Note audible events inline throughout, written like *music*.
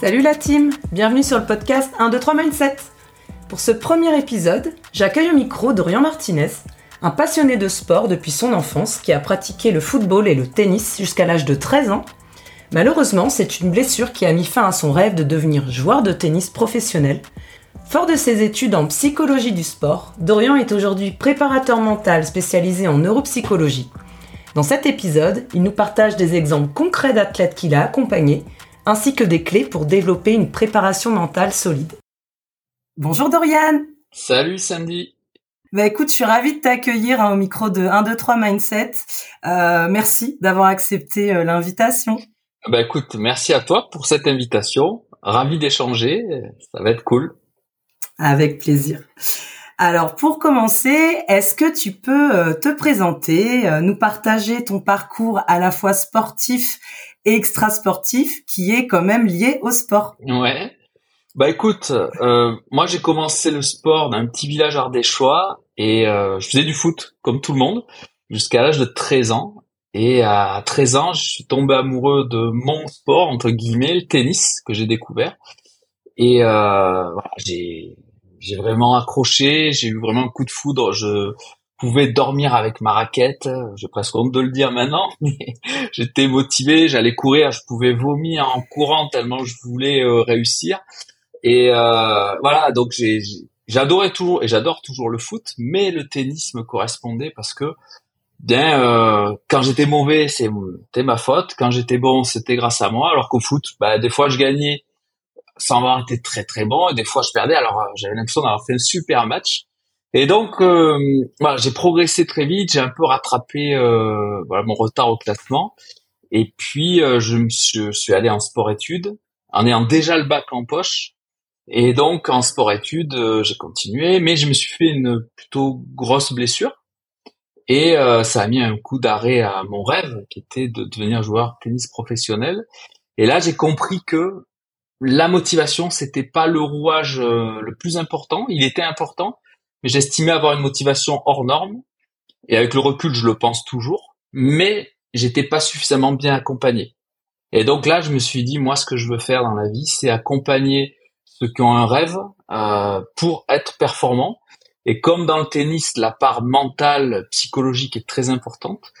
Salut la team, bienvenue sur le podcast 1, 2, 3 Mindset. Pour ce premier épisode, j'accueille au micro Dorian Martinez, un passionné de sport depuis son enfance qui a pratiqué le football et le tennis jusqu'à l'âge de 13 ans. Malheureusement, c'est une blessure qui a mis fin à son rêve de devenir joueur de tennis professionnel. Fort de ses études en psychologie du sport, Dorian est aujourd'hui préparateur mental spécialisé en neuropsychologie. Dans cet épisode, il nous partage des exemples concrets d'athlètes qu'il a accompagnés ainsi que des clés pour développer une préparation mentale solide. Bonjour Dorian Salut Sandy bah écoute, je suis ravie de t'accueillir hein, au micro de 1, 2, 3 Mindset. Euh, merci d'avoir accepté euh, l'invitation. Bah écoute, merci à toi pour cette invitation. Ravi d'échanger, ça va être cool. Avec plaisir. Alors pour commencer, est-ce que tu peux euh, te présenter, nous partager ton parcours à la fois sportif extra sportif qui est quand même lié au sport. Ouais. Bah écoute, euh, moi j'ai commencé le sport dans un petit village ardéchois et euh, je faisais du foot comme tout le monde jusqu'à l'âge de 13 ans. Et à 13 ans, je suis tombé amoureux de mon sport entre guillemets, le tennis que j'ai découvert. Et euh, voilà, j'ai j'ai vraiment accroché, j'ai eu vraiment un coup de foudre. Je pouvais dormir avec ma raquette. J'ai presque honte de le dire maintenant, *laughs* mais j'étais motivé, j'allais courir, je pouvais vomir en courant tellement je voulais euh, réussir. Et euh, voilà, donc j'adorais toujours et j'adore toujours le foot, mais le tennis me correspondait parce que bien euh, quand j'étais mauvais, c'était ma faute, quand j'étais bon, c'était grâce à moi. Alors qu'au foot, bah des fois je gagnais sans avoir été très très bon et des fois je perdais. Alors j'avais l'impression d'avoir fait un super match. Et donc, euh, voilà, j'ai progressé très vite, j'ai un peu rattrapé euh, voilà, mon retard au classement. Et puis, euh, je, me suis, je suis allé en sport-études, en ayant déjà le bac en poche. Et donc, en sport-études, euh, j'ai continué, mais je me suis fait une plutôt grosse blessure. Et ça a mis un coup d'arrêt à mon rêve, qui était de devenir joueur tennis professionnel. Et là, j'ai compris que la motivation, c'était pas le rouage le plus important. Il était important, mais j'estimais avoir une motivation hors norme. Et avec le recul, je le pense toujours. Mais j'étais pas suffisamment bien accompagné. Et donc là, je me suis dit, moi, ce que je veux faire dans la vie, c'est accompagner ceux qui ont un rêve euh, pour être performants. Et comme dans le tennis, la part mentale, psychologique est très importante,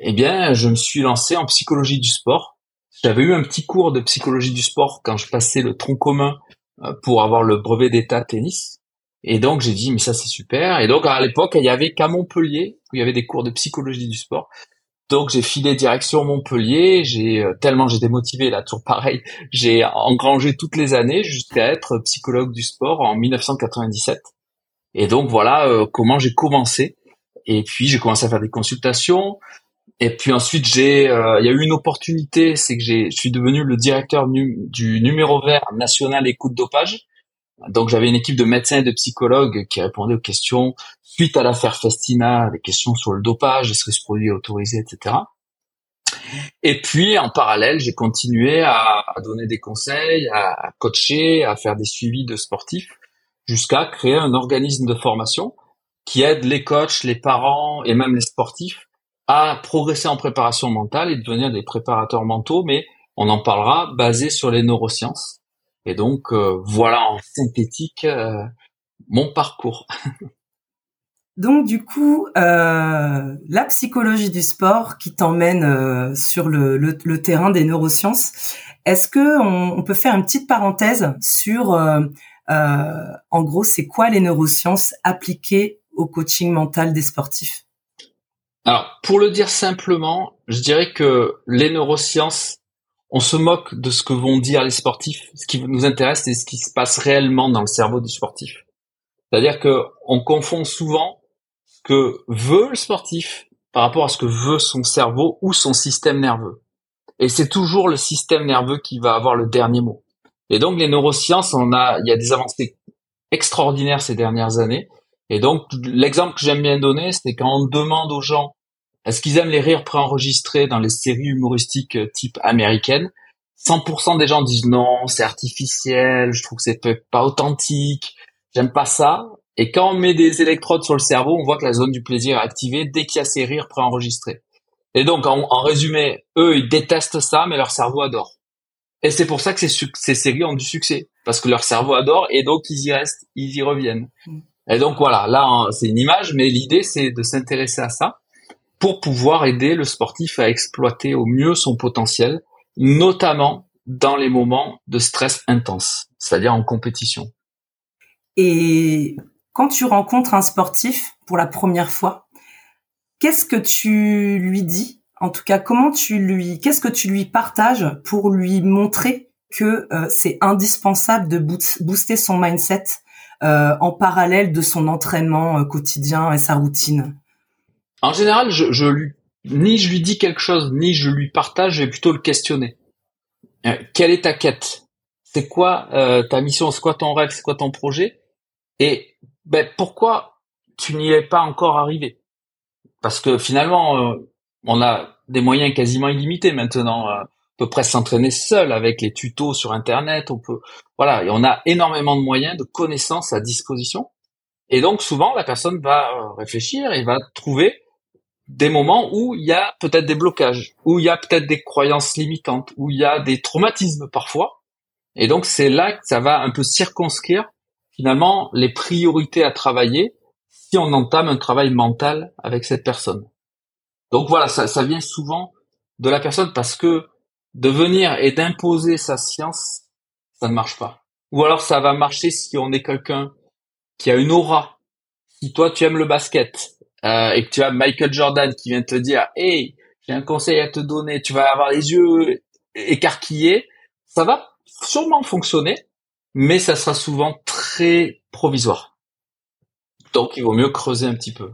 eh bien, je me suis lancé en psychologie du sport. J'avais eu un petit cours de psychologie du sport quand je passais le tronc commun euh, pour avoir le brevet d'état tennis. Et donc j'ai dit mais ça c'est super. Et donc à l'époque il y avait qu'à Montpellier où il y avait des cours de psychologie du sport. Donc j'ai filé direction Montpellier. J'ai euh, tellement j'étais motivé là toujours pareil. J'ai engrangé toutes les années jusqu'à être psychologue du sport en 1997. Et donc voilà euh, comment j'ai commencé. Et puis j'ai commencé à faire des consultations. Et puis ensuite j'ai euh, il y a eu une opportunité, c'est que j'ai je suis devenu le directeur du numéro vert national écoute dopage. Donc j'avais une équipe de médecins et de psychologues qui répondaient aux questions suite à l'affaire Festina, des questions sur le dopage, est-ce que ce produit est autorisé, etc. Et puis en parallèle, j'ai continué à, donner des conseils, à, coacher, à faire des suivis de sportifs, jusqu'à créer un organisme de formation qui aide les coachs, les parents et même les sportifs à progresser en préparation mentale et devenir des préparateurs mentaux, mais on en parlera basé sur les neurosciences et donc euh, voilà en synthétique euh, mon parcours. *laughs* Donc du coup, euh, la psychologie du sport qui t'emmène sur le, le, terrain des neurosciences, est-ce que on, peut faire une petite parenthèse sur, en gros, c'est quoi les neurosciences appliquées au coaching mental des sportifs? Alors, pour le dire simplement, je dirais que les neurosciences on se moque de ce que vont dire les sportifs. Ce qui nous intéresse, c'est ce qui se passe réellement dans le cerveau du sportif. C'est-à-dire que on confond souvent ce que veut le sportif par rapport à ce que veut son cerveau ou son système nerveux. Et c'est toujours le système nerveux qui va avoir le dernier mot. Et donc les neurosciences, on a, il y a des avancées extraordinaires ces dernières années. Et donc l'exemple que j'aime bien donner, c'est quand on demande aux gens est-ce qu'ils aiment les rires préenregistrés dans les séries humoristiques euh, type américaine 100% des gens disent non, c'est artificiel, je trouve que c'est pas authentique, j'aime pas ça. Et quand on met des électrodes sur le cerveau, on voit que la zone du plaisir est activée dès qu'il y a ces rires préenregistrés. Et donc, en, résumé, eux, ils détestent ça, mais leur cerveau adore. Et c'est pour ça que ces, ces séries ont du succès, parce que leur cerveau adore et donc ils y restent, ils y reviennent. Mm. Et donc voilà, là c'est une image, mais l'idée c'est de s'intéresser à ça pour pouvoir aider le sportif à exploiter au mieux son potentiel, notamment dans les moments de stress intense, c'est-à-dire en compétition. Et quand tu rencontres un sportif pour la première fois, qu'est-ce que tu lui dis? En tout cas, comment tu lui, qu'est-ce que tu lui partages pour lui montrer que euh, c'est indispensable de booster son mindset euh, en parallèle de son entraînement euh, quotidien et sa routine? En général, je, je lui ni je lui dis quelque chose, ni je lui partage, je vais plutôt le questionner. quelle est ta quête? C'est quoi ta mission? C'est quoi ton rêve? C'est quoi ton projet? Et ben, pourquoi tu n'y es pas encore arrivé? Parce que finalement, on a des moyens quasiment illimités maintenant peut presque s'entraîner seul avec les tutos sur internet on peut voilà et on a énormément de moyens de connaissances à disposition. Et donc souvent la personne va euh, réfléchir et va trouver des moments où il y a peut-être des blocages où il y a peut-être des croyances limitantes où il y a des traumatismes parfois et donc c'est là que ça va un peu circonscrire finalement les priorités à travailler si on entame un travail mental avec cette personne donc voilà ça, ça vient souvent de la personne parce que de venir et d'imposer sa science, ça ne marche pas. Ou alors ça va marcher si on est quelqu'un qui a une aura. Si toi tu aimes le basket euh, et que tu as Michael Jordan qui vient te dire "Hey, j'ai un conseil à te donner, tu vas avoir les yeux écarquillés", ça va sûrement fonctionner, mais ça sera souvent très provisoire. Donc il vaut mieux creuser un petit peu.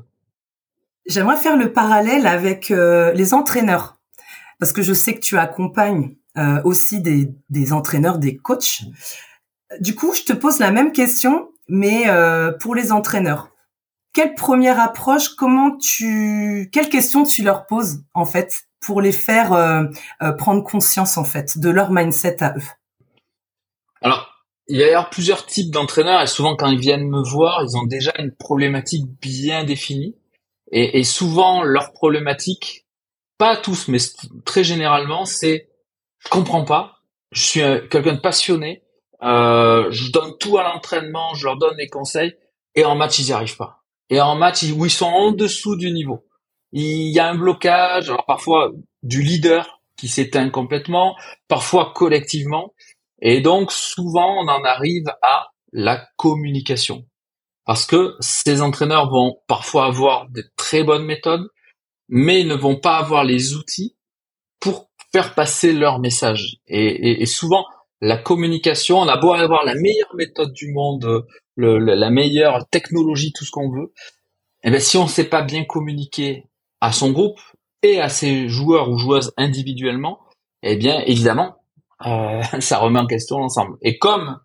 J'aimerais faire le parallèle avec euh, les entraîneurs parce que je sais que tu accompagnes euh, aussi des, entraîneurs, des coachs. Du coup, je te pose la même question, mais pour les entraîneurs. Quelle première approche, comment tu, quelles questions tu leur poses en fait pour les faire euh, euh prendre conscience en fait de leur mindset à eux? Alors, il y a plusieurs types d'entraîneurs et souvent quand ils viennent me voir, ils ont déjà une problématique bien définie et, souvent leur problématique pas tous, mais très généralement, c'est je comprends pas. Je suis quelqu'un de passionné. Euh, je donne tout à l'entraînement, je leur donne des conseils, et en match ils y arrivent pas. Et en match où ils sont en dessous du niveau, il y a un blocage. Alors parfois du leader qui s'éteint complètement, parfois collectivement, et donc souvent on en arrive à la communication. Parce que ces entraîneurs vont parfois avoir de très bonnes méthodes, mais ne vont pas avoir les outils pour faire passer leur message. Et, souvent, la communication, on a beau avoir la meilleure méthode du monde, la meilleure technologie, tout ce qu'on veut, eh bien si on ne sait pas bien communiquer à son groupe et à ses joueurs ou joueuses individuellement, eh bien évidemment, euh, *laughs* ça remet en question l'ensemble. Et comme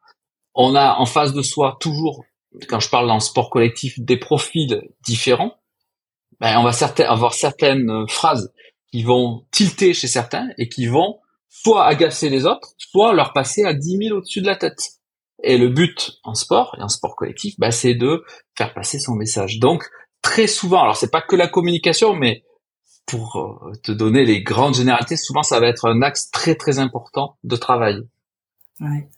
on a en face de soi toujours, quand je parle dans le sport collectif, des profils différents, ben, on va avoir certaines phrases qui vont tilter chez certains et qui vont soit agacer les autres, soit leur passer à 10 000 au-dessus de la tête. Et le but en sport et en sport collectif, ben, c'est de faire passer son message. Donc très souvent, alors c'est pas que la communication, mais pour euh, te donner les grandes généralités, souvent ça va être un axe très très important de travail. Ouais.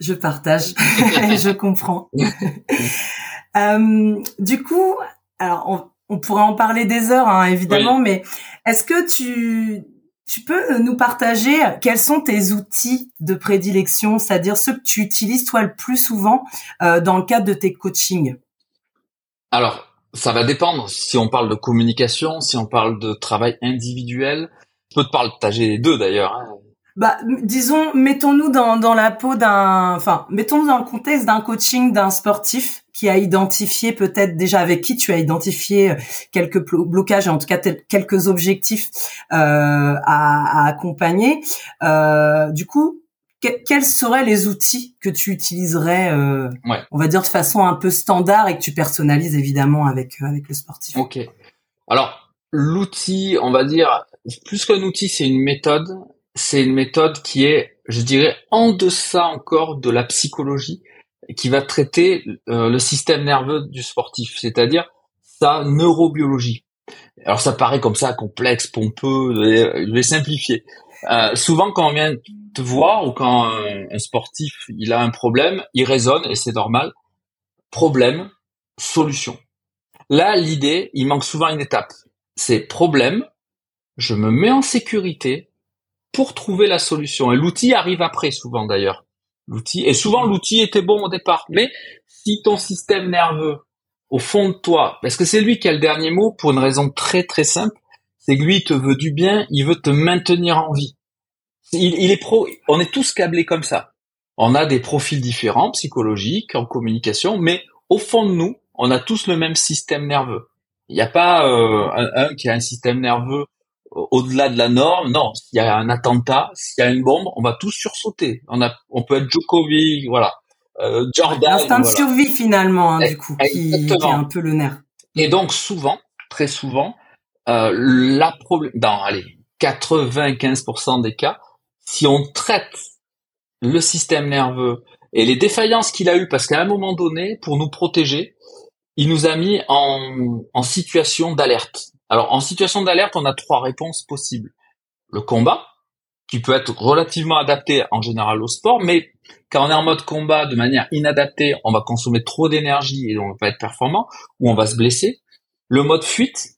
Je partage, *laughs* je comprends. *laughs* euh, du coup, alors on, pourrait en parler des heures, hein, évidemment, mais est-ce que tu tu peux nous partager quels sont tes outils de prédilection, c'est-à-dire ceux que tu utilises toi le plus souvent euh, dans le cadre de tes coachings? Alors, ça va dépendre. Si on parle de communication, si on parle de travail individuel, je peux te partager les deux d'ailleurs. Hein. Bah, disons, mettons-nous dans, dans la peau d'un, enfin, mettons-nous dans le contexte d'un coaching d'un sportif qui a identifié peut-être déjà avec qui tu as identifié euh, quelques blocages, en tout cas quelques objectifs euh, à, à, accompagner. Euh, du coup, quels seraient les outils que tu utiliserais, euh, on va dire de façon un peu standard et que tu personnalises évidemment avec euh, avec le sportif? Ok. Alors l'outil, on va dire plus qu'un outil, c'est une méthode c'est une méthode qui est, je dirais, en deçà encore de la psychologie, qui va traiter euh, le système nerveux du sportif, c'est-à-dire sa neurobiologie. Alors ça paraît comme ça complexe, pompeux, je vais simplifier. Euh, souvent, quand on vient te voir ou quand un, sportif il a un problème, il raisonne et c'est normal. Problème, solution. Là, l'idée, il manque souvent une étape. C'est problème, je me mets en sécurité pour trouver la solution. Et l'outil arrive après, souvent d'ailleurs. L'outil et souvent l'outil était bon au départ, mais si ton système nerveux au fond de toi, parce que c'est lui qui a le dernier mot pour une raison très très simple, c'est que lui te veut du bien, il veut te maintenir en vie. Il, est pro, on est tous câblés comme ça. On a des profils différents, psychologiques, en communication, mais au fond de nous, on a tous le même système nerveux. Il n'y a pas euh, un, qui a un système nerveux au-delà de la norme. Non, s'il y a un attentat, s'il y a une bombe, on va tous sursauter. On a, on peut être Djokovic, voilà. Euh, Jordan. L'instinct de survie finalement, hein, du coup, qui, qui, est un peu le nerf. Et donc souvent, très souvent, euh, la problème, dans allez, 95% des cas, si on traite le système nerveux et les défaillances qu'il a eues, parce qu'à un moment donné, pour nous protéger, il nous a mis en, en situation d'alerte. Alors, en situation d'alerte, on a trois réponses possibles. Le combat, qui peut être relativement adapté en général au sport, mais quand on est en mode combat de manière inadaptée, on va consommer trop d'énergie et on va pas être performant, ou on va se blesser. Le mode fuite,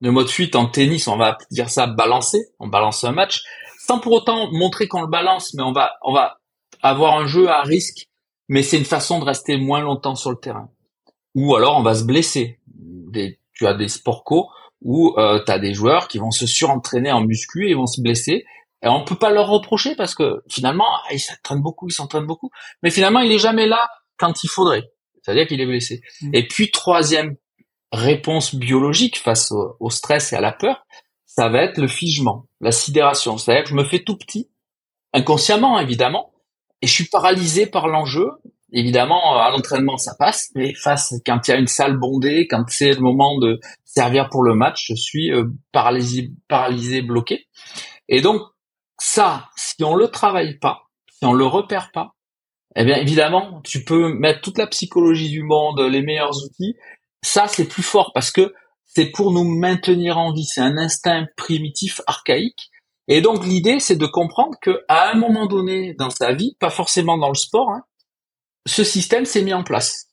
le mode fuite en tennis, on va dire ça balancer, on balance un match, sans pour autant montrer qu'on le balance, mais on va, on va avoir un jeu à risque, mais c'est une façon de rester moins longtemps sur le terrain. Ou alors on va se blesser. Tu as des sports co où euh, tu as des joueurs qui vont se surentraîner en muscu et vont se blesser. Et on peut pas leur reprocher parce que finalement, ils s'entraînent beaucoup, ils s'entraînent beaucoup. Mais finalement, il est jamais là quand il faudrait. C'est-à-dire qu'il est blessé. Mmh. Et puis, troisième réponse biologique face au, stress et à la peur, ça va être le figement, la sidération. C'est-à-dire que je me fais tout petit, inconsciemment évidemment, et je suis paralysé par l'enjeu. Évidemment, à l'entraînement, ça passe, mais face quand il y a une salle bondée, quand c'est le moment de servir pour le match, je suis euh, paralysé, paralysé, bloqué. Et donc ça, si on le travaille pas, si on le repère pas, eh bien évidemment, tu peux mettre toute la psychologie du monde, les meilleurs outils, ça c'est plus fort parce que c'est pour nous maintenir en vie, c'est un instinct primitif archaïque. Et donc l'idée c'est de comprendre que à un moment donné dans sa vie, pas forcément dans le sport, hein, ce système s'est mis en place.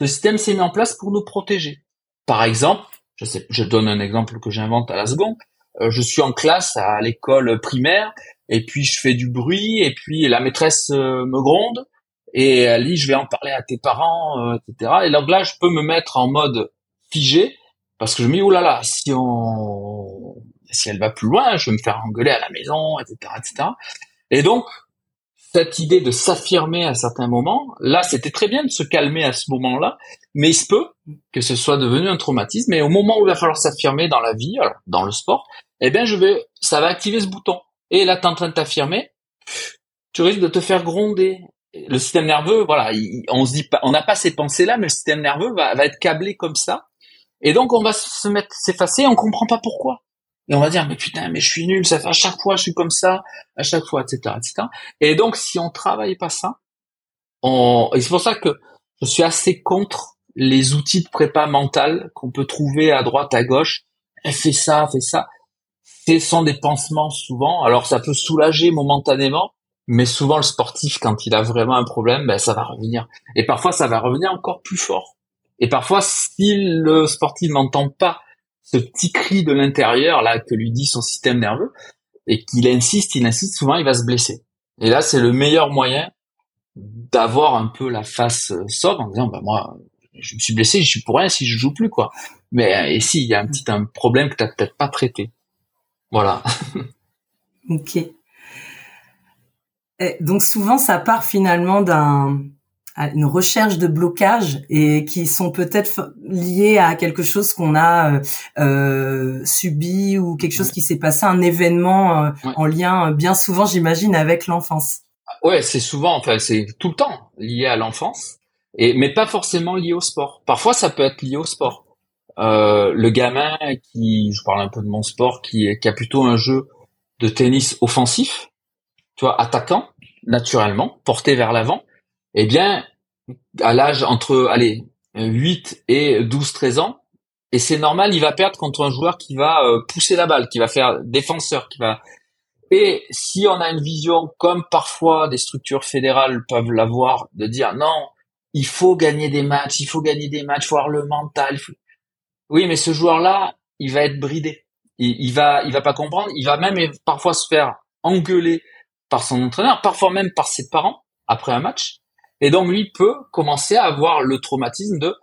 Ce système s'est mis en place pour nous protéger. Par exemple, je sais, je donne un exemple que j'invente à la seconde. Euh, je suis en classe à l'école primaire et puis je fais du bruit et puis la maîtresse euh, me gronde et elle dit je vais en parler à tes parents, euh, etc. Et donc là, je peux me mettre en mode figé parce que je me dis oh là là, si on, si elle va plus loin, je vais me faire engueuler à la maison, etc., etc. Et donc cette idée de s'affirmer à certains moments, là, c'était très bien de se calmer à ce moment-là, mais il se peut que ce soit devenu un traumatisme. Et au moment où il va falloir s'affirmer dans la vie, alors, dans le sport, eh bien, je vais, ça va activer ce bouton. Et là, t'es en train de t'affirmer, tu risques de te faire gronder le système nerveux, voilà, on se dit pas, on n'a pas ces pensées-là, mais le système nerveux va, va, être câblé comme ça. Et donc, on va se mettre, s'effacer, on comprend pas pourquoi. Et on va dire, mais putain, mais je suis nul, ça fait à chaque fois, je suis comme ça, à chaque fois, etc., etc. Et donc, si on travaille pas ça, on, et c'est pour ça que je suis assez contre les outils de prépa mentale qu'on peut trouver à droite, à gauche. Fais ça, fais ça. Ce sont des pansements souvent. Alors, ça peut soulager momentanément, mais souvent le sportif, quand il a vraiment un problème, ben, ça va revenir. Et parfois, ça va revenir encore plus fort. Et parfois, si le sportif n'entend pas ce petit cri de l'intérieur là que lui dit son système nerveux, et qu'il insiste, il insiste, souvent il va se blesser. Et là, c'est le meilleur moyen d'avoir un peu la face sobre en disant, bah moi, je me suis blessé, je suis pour rien si je joue plus quoi. Mais et si il y a un petit problème que t'as peut-être pas traité. Voilà. *laughs* ok donc souvent, ça part finalement d'un une recherche de blocage et qui sont peut-être liés à quelque chose qu'on a euh, euh, subi ou quelque chose qui s'est passé, un événement euh, en lien bien souvent, j'imagine, avec l'enfance. Ouais, c'est souvent, enfin, c'est tout le temps lié à l'enfance, et mais pas forcément lié au sport. Parfois, ça peut être lié au sport. le gamin qui, je parle un peu de mon sport, qui, qui a plutôt un jeu de tennis offensif, tu vois, attaquant, naturellement, porté vers l'avant, eh bien, à l'âge entre, allez, 8 et 12, 13 ans, et c'est normal, il va perdre contre un joueur qui va euh, pousser la balle, qui va faire défenseur, qui va Et si on a une vision comme parfois des structures fédérales peuvent l'avoir, de dire non, il faut gagner des matchs, il faut gagner des matchs, voir le mental. Oui, mais ce joueur-là, il va être bridé. Il, il va, il va pas comprendre. Il va même parfois se faire engueuler par son entraîneur, parfois même par ses parents après un match. Et donc lui peut commencer à avoir le traumatisme de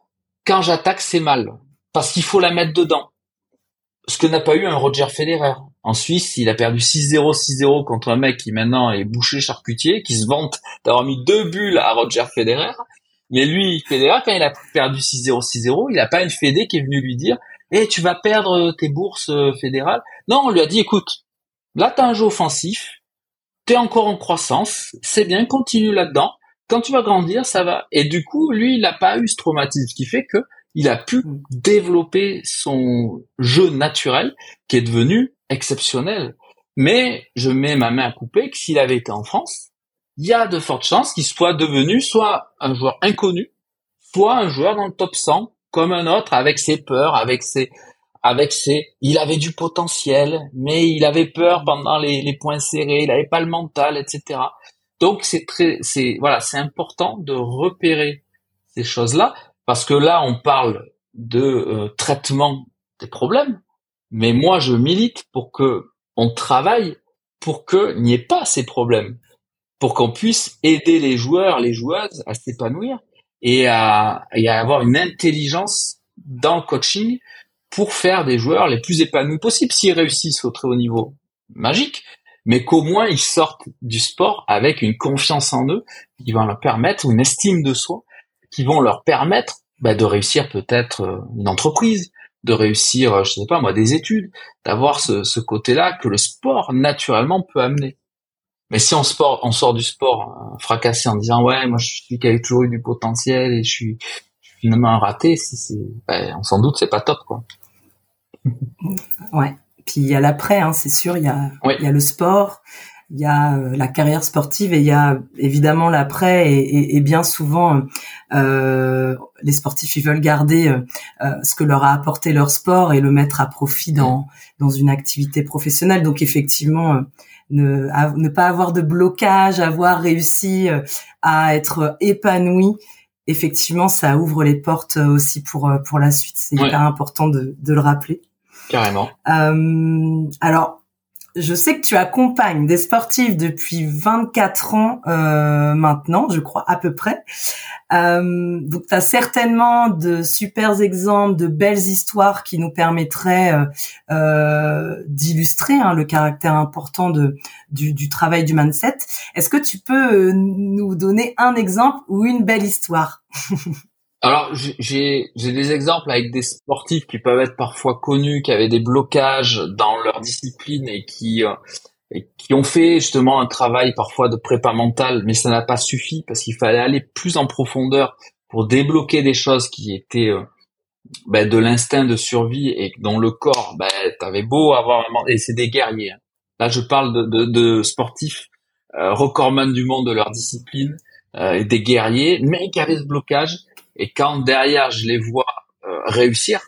quand j'attaque c'est mal parce qu'il faut la mettre dedans. Ce que n'a pas eu un Roger Federer. En Suisse, il a perdu 6-0, 6-0 contre un mec qui maintenant est boucher charcutier, qui se vante d'avoir mis deux bulles à Roger Federer. Mais lui, Federer, quand il a perdu 6-0, 6-0, il n'a pas une fédé qui est venue lui dire, eh, tu vas perdre tes bourses euh, fédérales. Non, on lui a dit, écoute, là, t'as un jeu offensif, t'es encore en croissance, c'est bien, continue là-dedans. Quand tu vas grandir, ça va. Et du coup, lui, il n'a pas eu ce traumatisme, ce qui fait que il a pu mm. développer son jeu naturel, qui est devenu exceptionnel. Mais je mets ma main à couper que s'il avait été en France, il y a de fortes chances qu'il soit devenu soit un joueur inconnu, soit un joueur dans le top 100, comme un autre, avec ses peurs, avec ses, avec ses, il avait du potentiel, mais il avait peur pendant les, les points serrés, il n'avait pas le mental, etc. Donc c'est très, c'est voilà, c'est important de repérer ces choses-là parce que là on parle de euh, traitement des problèmes, mais moi je milite pour que on travaille pour qu'il n'y ait pas ces problèmes, pour qu'on puisse aider les joueurs, les joueuses à s'épanouir et à, et à avoir une intelligence dans le coaching pour faire des joueurs les plus épanouis possibles. S'ils réussissent au très haut niveau, magique, mais qu'au moins ils sortent du sport avec une confiance en eux qui va leur permettre, une estime de soi, qui vont leur permettre bah, de réussir peut-être euh, une entreprise, de réussir, euh, je sais pas moi, des études, d'avoir ce, côté-là que le sport naturellement peut amener. Mais si on, sport, on sort du sport euh, fracassé en disant ouais, moi je suis qui a toujours eu du potentiel et je suis, finalement un raté, c'est, ben, on s'en doute, c'est pas top quoi. Ouais. Puis il y a l'après, hein, c'est sûr. Il y a, il y a le sport, il y a euh, la carrière sportive et il y a évidemment l'après. Et, et, bien souvent, euh, les sportifs ils veulent garder euh, ce que leur a apporté leur sport et le mettre à profit dans dans une activité professionnelle. Donc effectivement. Ne, ne pas avoir de blocage, avoir réussi à être épanoui, effectivement, ça ouvre les portes aussi pour pour la suite. C'est hyper important de, de le rappeler. Carrément. Euh, alors, je sais que tu accompagnes des sportifs depuis 24 ans euh, maintenant, je crois à peu près. Euh, donc, tu as certainement de super exemples, de belles histoires qui nous permettraient euh, euh d'illustrer hein, le caractère important de, du, du travail du mindset. Est-ce que tu peux euh, nous donner un exemple ou une belle histoire? *laughs* Alors j'ai j'ai des exemples avec des sportifs qui peuvent être parfois connus, qui avaient des blocages dans leur discipline et qui euh, et qui ont fait justement un travail parfois de prépa mentale, mais ça n'a pas suffi parce qu'il fallait aller plus en profondeur pour débloquer des choses qui étaient euh, ben, de l'instinct de survie et dont le corps, ben, t'avais beau avoir et c'est des guerriers. Hein. Là, je parle de, de, de sportifs euh, recordman du monde de leur discipline, euh, des guerriers, mais qui avaient ce blocage et quand derrière je les vois euh, réussir,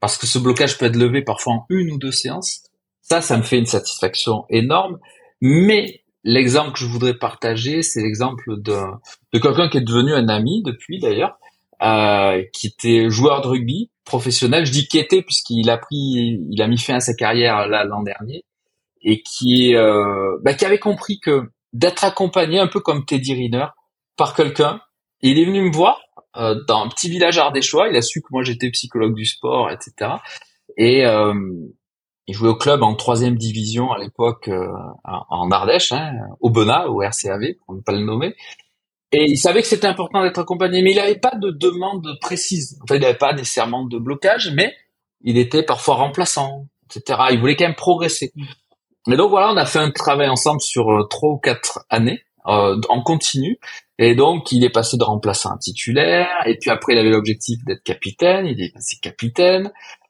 parce que ce blocage peut être levé parfois en une ou deux séances, ça, ça me fait une satisfaction énorme. Mais l'exemple que je voudrais partager, c'est l'exemple de, de quelqu'un qui est devenu un ami depuis d'ailleurs, euh, qui était joueur de rugby professionnel. Je dis qui était puisqu'il a pris, il a mis fin à sa carrière là l'an dernier, et qui, euh, bah, qui avait compris que d'être accompagné un peu comme Teddy Riner par quelqu'un, il est venu me voir euh, dans un petit village ardéchois. Il a su que moi j'étais psychologue du sport, etc. Et euh, il jouait au club en troisième division à l'époque euh, en Ardèche, hein, au Bena, au RCAV, pour ne pas le nommer. Et il savait que c'était important d'être accompagné, mais il n'avait pas de demande précise. En fait, il n'avait pas nécessairement de blocage, mais il était parfois remplaçant, etc. Il voulait quand même progresser. Mais donc voilà, on a fait un travail ensemble sur euh, trois ou quatre années euh, en continu. Et donc, il est passé de remplaçant titulaire. Et puis après, il avait l'objectif d'être capitaine. Il est passé capitaine.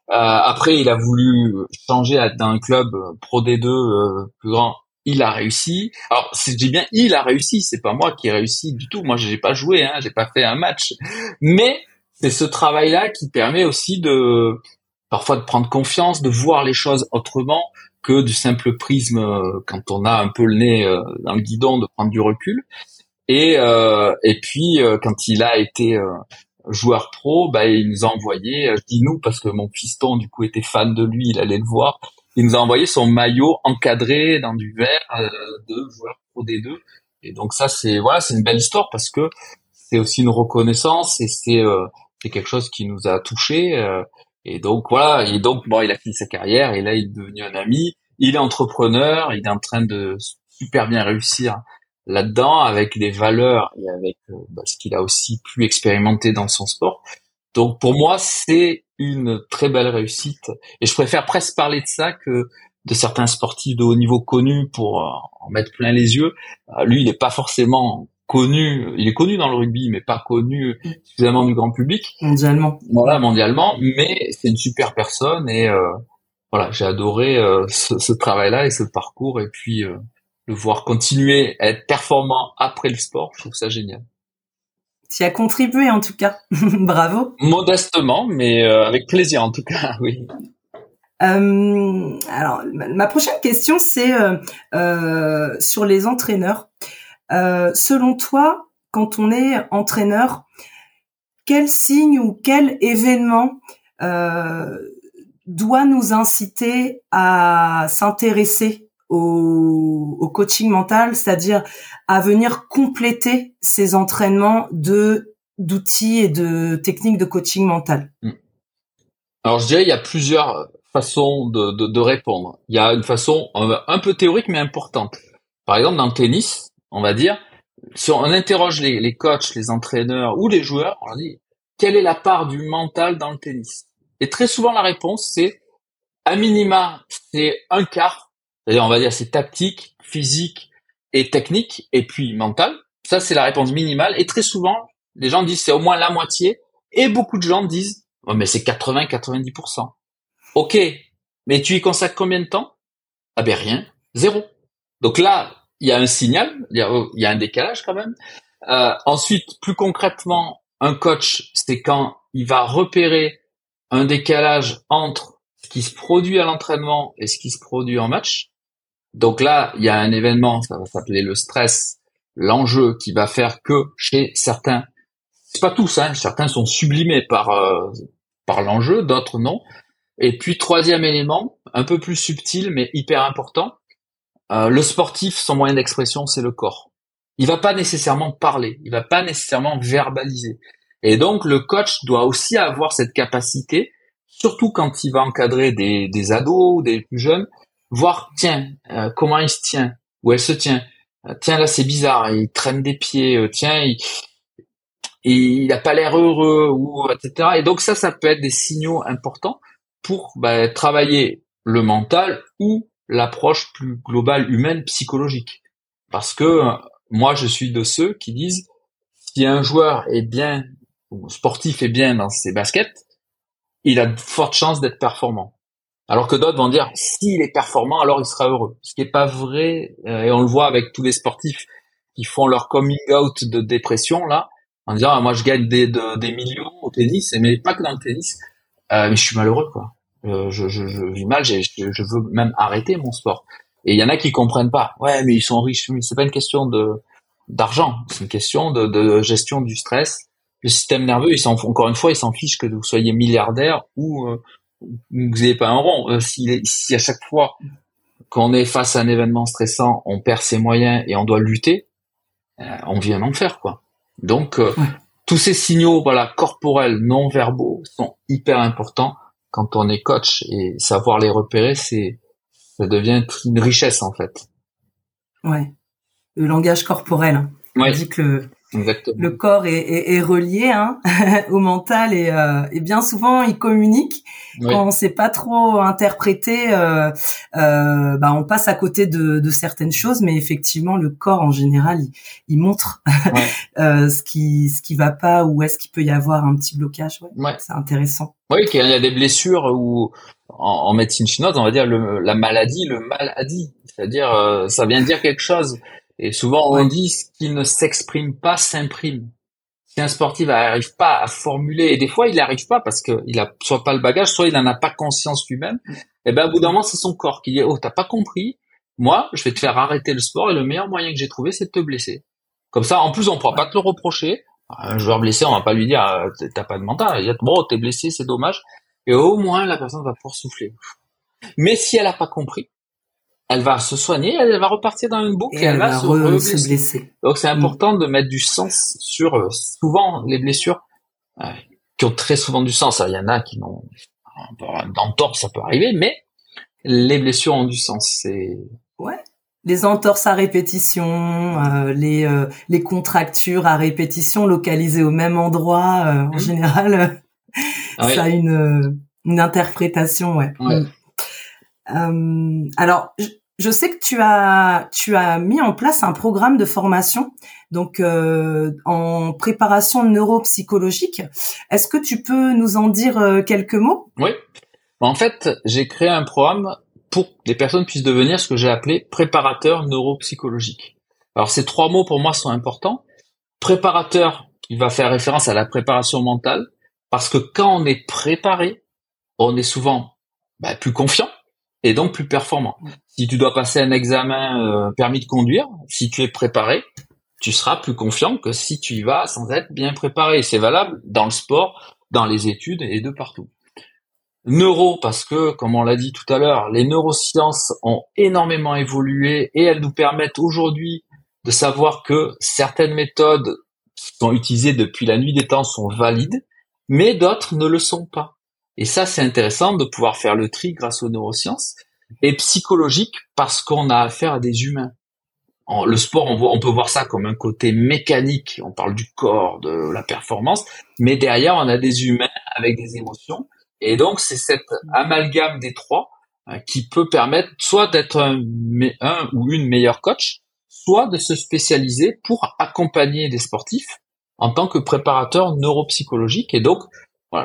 Euh, après, il a voulu changer dans un club Pro D2 euh, plus grand. Il a réussi. Alors, je dis bien, il a réussi. C'est pas moi qui ai réussi du tout. Moi, j'ai pas joué. Hein, j'ai pas fait un match. Mais c'est ce travail-là qui permet aussi de parfois de prendre confiance, de voir les choses autrement que du simple prisme euh, quand on a un peu le nez euh, dans le guidon, de prendre du recul. Et euh, et puis quand il a été joueur pro, bah, il nous a envoyé, je dis nous parce que mon piston du coup était fan de lui, il allait le voir. Il nous a envoyé son maillot encadré dans du verre de joueur pro des deux. Et donc ça c'est voilà, c'est une belle histoire parce que c'est aussi une reconnaissance et c'est c'est quelque chose qui nous a touché. Et donc voilà, et donc bon, il a fini sa carrière et là il est devenu un ami. Il est entrepreneur, il est en train de super bien réussir là-dedans avec des valeurs et avec euh, bah, ce qu'il a aussi pu expérimenter dans son sport. Donc pour moi, c'est une très belle réussite et je préfère presque parler de ça que de certains sportifs de haut niveau connus pour euh, en mettre plein les yeux. Euh, lui, il n'est pas forcément connu, il est connu dans le rugby, mais pas connu suffisamment du grand public. Mondialement. Voilà, mondialement, mais c'est une super personne et euh, voilà, j'ai adoré euh, ce, ce travail-là et ce parcours et puis euh, le voir continuer à être performant après le sport, je trouve ça génial. Tu as contribué en tout cas, *laughs* bravo. Modestement, mais avec plaisir en tout cas, *laughs* oui. alors, ma prochaine question, c'est sur les entraîneurs. Euh, selon toi, quand on est entraîneur, quel signe ou quel événement euh, doit nous inciter à s'intéresser au, coaching mental, c'est-à-dire à venir compléter ces entraînements de d'outils et de techniques de coaching mental hmm. Alors je dirais il y a plusieurs façons de, de répondre. Il y a une façon un peu théorique mais importante. Par exemple dans le tennis, on va dire, si on interroge les, les coachs, les entraîneurs ou les joueurs, on leur dit quelle est la part du mental dans le tennis? Et très souvent la réponse c'est à minima c'est un quart, c'est-à-dire on va dire c'est tactique, physique et technique et puis mental. Ça c'est la réponse minimale et très souvent les gens disent c'est au moins la moitié et beaucoup de gens disent mais c'est 80-90%. Ok, mais tu y consacres combien de temps? Ah ben rien, zéro. Donc là, il y a un signal, il y a, un décalage quand même. Euh, ensuite, plus concrètement, un coach, c'est quand il va repérer un décalage entre ce qui se produit à l'entraînement et ce qui se produit en match. Donc là, il y a un événement, ça va s'appeler le stress, l'enjeu qui va faire que chez certains, c'est pas tous, hein, certains sont sublimés par euh, par l'enjeu, d'autres non. Et puis troisième élément, un peu plus subtil mais hyper important, euh, le sportif, son moyen d'expression, c'est le corps. Il va pas nécessairement parler, il va pas nécessairement verbaliser. Et donc le coach doit aussi avoir cette capacité, surtout quand il va encadrer des, des ados, des plus jeunes, voir tiens euh, comment il se tient, où elle se tient. Euh, tiens là c'est bizarre, il traîne des pieds. tiens il, il a pas l'air heureux ou etc. Et donc ça, ça peut être des signaux importants pour bah, travailler le mental ou l'approche plus globale humaine psychologique. Parce que moi, je suis de ceux qui disent si un joueur est bien ou sportif est bien dans ses baskets, il a de fortes chances d'être performant. Alors que d'autres vont dire s'il est performant, alors il sera heureux. Ce qui n'est pas vrai, euh, et on le voit avec tous les sportifs qui font leur coming out de dépression là, en disant ah, moi je gagne des, des millions au tennis, mais pas que dans le tennis, euh, mais je suis malheureux quoi. Euh, je, je, je, vis mal, je, je veux même arrêter mon sport. Et il y en a qui comprennent pas. Ouais, mais ils sont riches. Mais c'est pas une question de d'argent, c'est une question de, de, gestion du stress. Le système nerveux, il s'en encore une fois, il s'en fiche que vous soyez milliardaire ou euh, vous n'ayez pas un rond. Euh, si, si à chaque fois qu'on est face à un événement stressant, on perd ses moyens et on doit lutter, euh, on vient en faire quoi. Donc tous ces signaux, voilà, corporels, non verbaux, sont hyper importants quand on est coach et savoir les repérer, c'est ça devient une richesse en fait. Ouais, le langage corporel. Hein. Ouais. On dit que le, le corps est, relié hein, *laughs* au mental et, euh, et, bien souvent il communique. Quand on sait pas trop interpréter, euh, euh, bah, on passe à côté de, de, certaines choses, mais effectivement le corps en général il, il montre *laughs* euh, ce qui ce qui va pas ou est-ce qu'il peut y avoir un petit blocage. Ouais, C'est intéressant. Oui, qu'il y a des blessures ou en, médecine chinoise on va dire le, la maladie, le maladie, c'est-à-dire euh, ça vient dire quelque chose et souvent, on dit ce qui ne s'exprime pas s'imprime. si un sportif n'arrive pas à formuler, et des fois il n'arrive pas parce qu'il a soit pas le bagage, soit il n'en a pas conscience lui-même, et eh ben, au bout d'un moment, c'est son corps qui dit, oh, t'as pas compris, moi, je vais te faire arrêter le sport et le meilleur moyen que j'ai trouvé, c'est de te blesser. Comme ça, en plus, on pourra pas te le reprocher. Un joueur blessé, on va pas lui dire, ah, t'as pas de mental. Bon, t'es blessé, c'est dommage. Et au moins, la personne va pouvoir souffler. Mais si elle a pas compris, elle va se soigner, elle va repartir dans une boucle et, elle, va, se, blesser. Donc c'est important de mettre du sens sur euh, souvent les blessures euh, qui ont très souvent du sens. Il y en a qui n'ont d'entorse, ça peut arriver, mais les blessures ont du sens. C'est ouais. Les entorses à répétition, euh, les les contractures à répétition localisées au même endroit, en mmh. général, ah ça a une une interprétation, ouais. ouais. Mmh. Euh, alors, je, sais que tu as tu as mis en place un programme de formation, donc euh, en préparation neuropsychologique. Est-ce que tu peux nous en dire euh, quelques mots? Oui. En fait, j'ai créé un programme pour que les personnes puissent devenir ce que j'ai appelé préparateur neuropsychologique. Alors ces trois mots pour moi sont importants. Préparateur, il va faire référence à la préparation mentale, parce que quand on est préparé, on est souvent bah, plus confiant, et donc plus performant. Si tu dois passer un examen euh, permis de conduire, si tu es préparé, tu seras plus confiant que si tu y vas sans être bien préparé. C'est valable dans le sport, dans les études et de partout. Neuro, parce que, comme on l'a dit tout à l'heure, les neurosciences ont énormément évolué et elles nous permettent aujourd'hui de savoir que certaines méthodes qui sont utilisées depuis la nuit des temps sont valides, mais d'autres ne le sont pas. Et ça, c'est intéressant de pouvoir faire le tri grâce aux neurosciences. Et psychologique parce qu'on a affaire à des humains. Le sport, on, peut voir ça comme un côté mécanique. On parle du corps, de la performance, mais derrière, on a des humains avec des émotions. Et donc, c'est cet amalgame des trois hein, qui peut permettre soit d'être un, un ou une meilleure coach, soit de se spécialiser pour accompagner des sportifs en tant que préparateur neuropsychologique. Et donc,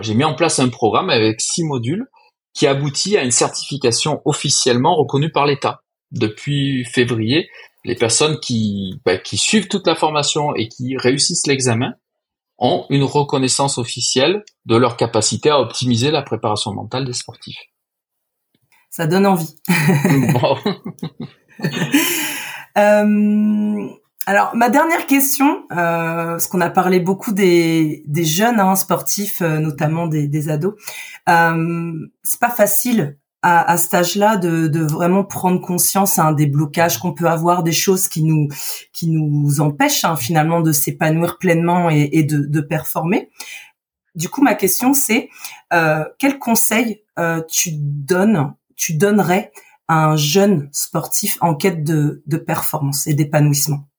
j'ai mis en place un programme avec six modules qui aboutit à une certification officiellement reconnue par l'État. Depuis février, les personnes qui, bah, qui suivent toute la formation et qui réussissent l'examen ont une reconnaissance officielle de leur capacité à optimiser la préparation mentale des sportifs. Ça donne envie. *laughs* *laughs* euh, alors ma dernière question, euh, parce qu'on a parlé beaucoup des, des jeunes hein, sportifs, euh, notamment des, des ados. Euh, c'est pas facile à, à cet âge-là de, de, vraiment prendre conscience hein, des blocages qu'on peut avoir, des choses qui nous qui nous empêchent hein, finalement de s'épanouir pleinement et, et de, de, performer. Du coup, ma question c'est euh, quel conseil euh, tu donnes, tu donnerais à un jeune sportif en quête de, de performance et d'épanouissement?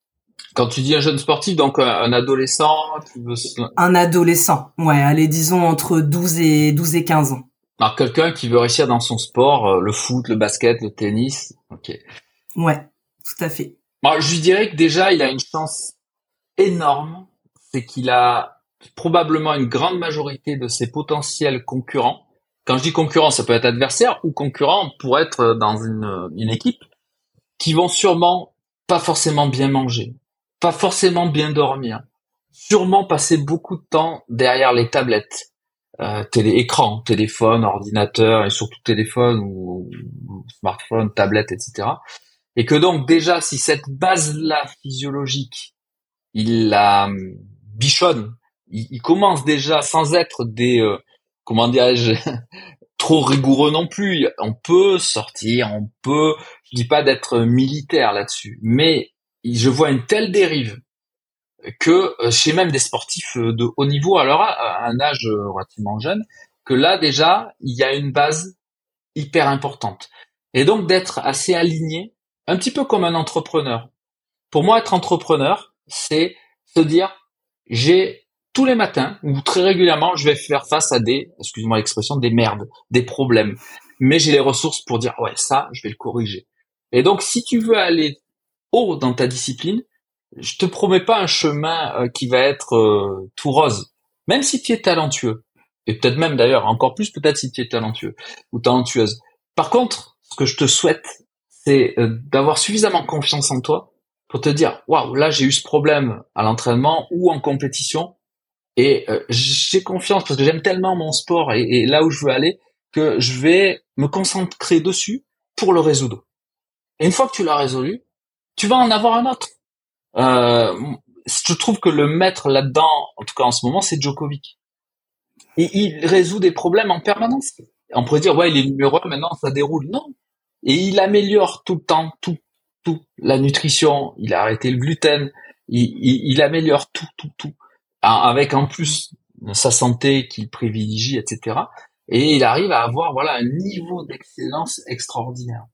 Quand tu dis un jeune sportif, donc un adolescent qui veut... Un adolescent, ouais, allez, disons entre 12 et 12 et 15 ans. Alors quelqu'un qui veut réussir dans son sport, euh, le foot, le basket, le tennis, ok. Ouais, tout à fait. Je lui dirais que déjà, il a une chance énorme, c'est qu'il a probablement une grande majorité de ses potentiels concurrents. Quand je dis concurrent, ça peut être adversaire ou concurrent pour être dans une, une équipe qui vont sûrement pas forcément bien manger, pas forcément bien dormir, sûrement passer beaucoup de temps derrière les tablettes, euh, télé, écran, téléphone, ordinateur et surtout téléphone ou, smartphone, tablette, etc. Et que donc déjà, si cette base-là physiologique, il la hum, bichonne, il, commence déjà sans être des, euh, comment dirais-je, *laughs* trop rigoureux non plus. On peut sortir, on peut, je dis pas d'être militaire là-dessus, mais je vois une telle dérive que euh, chez même des sportifs euh, de haut niveau, alors à un âge euh, relativement jeune, que là déjà, il y a une base hyper importante. Et donc d'être assez aligné, un petit peu comme un entrepreneur. Pour moi, être entrepreneur, c'est se dire, j'ai tous les matins ou très régulièrement, je vais faire face à des, excuse-moi l'expression, des merdes, des problèmes. Mais j'ai les ressources pour dire, ouais, ça, je vais le corriger. Et donc, si tu veux aller haut dans ta discipline, je te promets pas un chemin euh, qui va être euh, tout rose. Même si tu es talentueux, et peut-être même d'ailleurs, encore plus peut-être si tu es talentueux ou talentueuse. Par contre, ce que je te souhaite, c'est euh, d'avoir suffisamment confiance en toi pour te dire, waouh, là j'ai eu ce problème à l'entraînement ou en compétition, Et j'ai confiance parce que j'aime tellement mon sport et, là où je veux aller que je vais me concentrer dessus pour le résoudre. Et une fois que tu l'as résolu, tu vas en avoir un autre. Euh, je trouve que le maître là-dedans, en tout cas en ce moment, c'est Djokovic. Et il résout des problèmes en permanence. On pourrait dire, ouais, il est numéro un, maintenant ça déroule. Non. Et il améliore tout le temps, tout, tout. La nutrition, il a arrêté le gluten, il, il, améliore tout, tout, tout. Avec en plus sa santé qu'il privilégie, etc. Et il arrive à avoir, voilà, un niveau d'excellence extraordinaire.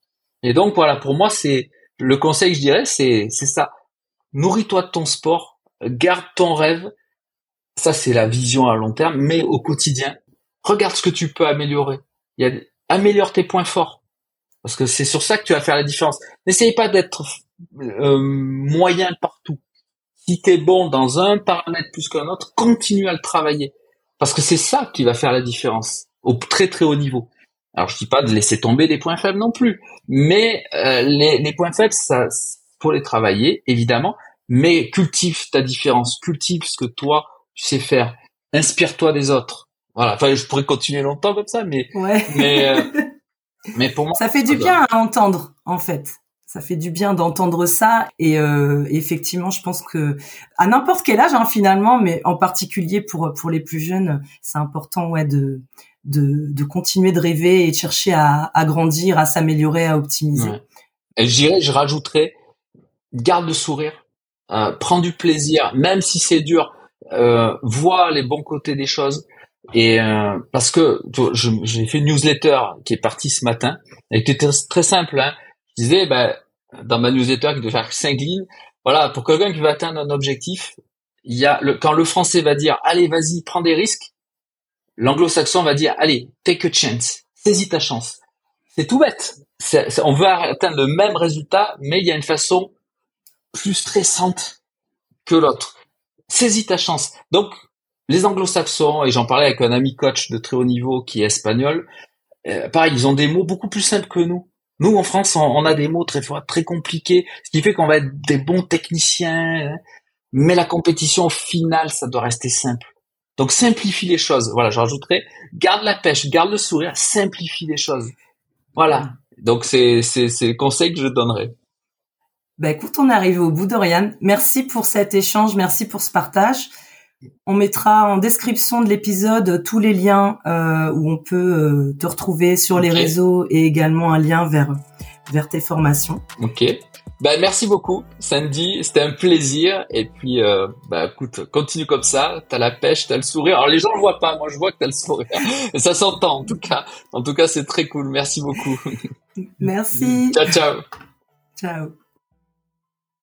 Et donc, voilà, pour moi, c'est, le conseil, je dirais, c'est, c'est ça. Nourris-toi de ton sport, garde ton rêve. Ça, c'est la vision à long terme, mais au quotidien, regarde ce que tu peux améliorer. Améliore tes points forts. Parce que c'est sur ça que tu vas faire la différence. N'essaye pas d'être euh, moyen partout. Si tu bon dans un paramètre plus qu'un autre, continue à le travailler. Parce que c'est ça qui va faire la différence au très très haut niveau. Alors je dis pas de laisser tomber des points faibles non plus, mais euh, les, les, points faibles, ça faut les travailler évidemment, mais cultive ta différence, cultive ce que toi tu sais faire, inspire-toi des autres. Voilà, enfin je pourrais continuer longtemps comme ça, mais ouais. mais euh, *laughs* mais pour moi ça fait du bien à entendre en fait. Ça fait du bien d'entendre ça et euh, effectivement, je pense que à n'importe quel âge hein, finalement, mais en particulier pour pour les plus jeunes, c'est important ouais de de, de continuer de rêver et de chercher à, à grandir, à s'améliorer, à optimiser. Et je je rajouterais, garde le sourire, euh, prends du plaisir, même si c'est dur, euh, vois les bons côtés des choses. Et euh, parce que j'ai fait une newsletter qui est partie ce matin, et qui était très simple. Hein. Je disais, ben, dans ma newsletter qui devait faire cinq lignes, voilà, pour quelqu'un qui veut atteindre un objectif, il y a le, quand le français va dire, allez, vas-y, prends des risques, L'anglo-saxon va dire, allez, take a chance, saisis ta chance. C'est tout bête. on veut atteindre le même résultat, mais il y a une façon plus stressante que l'autre. Saisis ta chance. Donc, les anglo-saxons, et j'en parlais avec un ami coach de très haut niveau qui est espagnol, euh, pareil, ils ont des mots beaucoup plus simples que nous. Nous, en France, on, a des mots très très compliqués, ce qui fait qu'on va être des bons techniciens, hein. mais la compétition finale, ça doit rester simple. Donc simplifie les choses. Voilà, je rajouterais, garde la pêche, garde le sourire, simplifie les choses. Voilà. Donc c'est c'est c'est le conseil que je donnerais. Ben écoute, on est arrivé au bout d'Oriane. Merci pour cet échange, merci pour ce partage. On mettra en description de l'épisode tous les liens euh, où on peut euh, te retrouver sur les réseaux et également un lien vers vers tes formations. Ok. Ben, merci beaucoup, Sandy. C'était un plaisir. Et puis, euh, bah, écoute, continue comme ça. T'as la pêche, t'as le sourire. Alors, les gens ne voient pas. Moi, je vois que t'as le sourire. *laughs* Et ça s'entend, en tout cas. En tout cas, c'est très cool. Merci beaucoup. Merci. ciao, ciao. Ciao.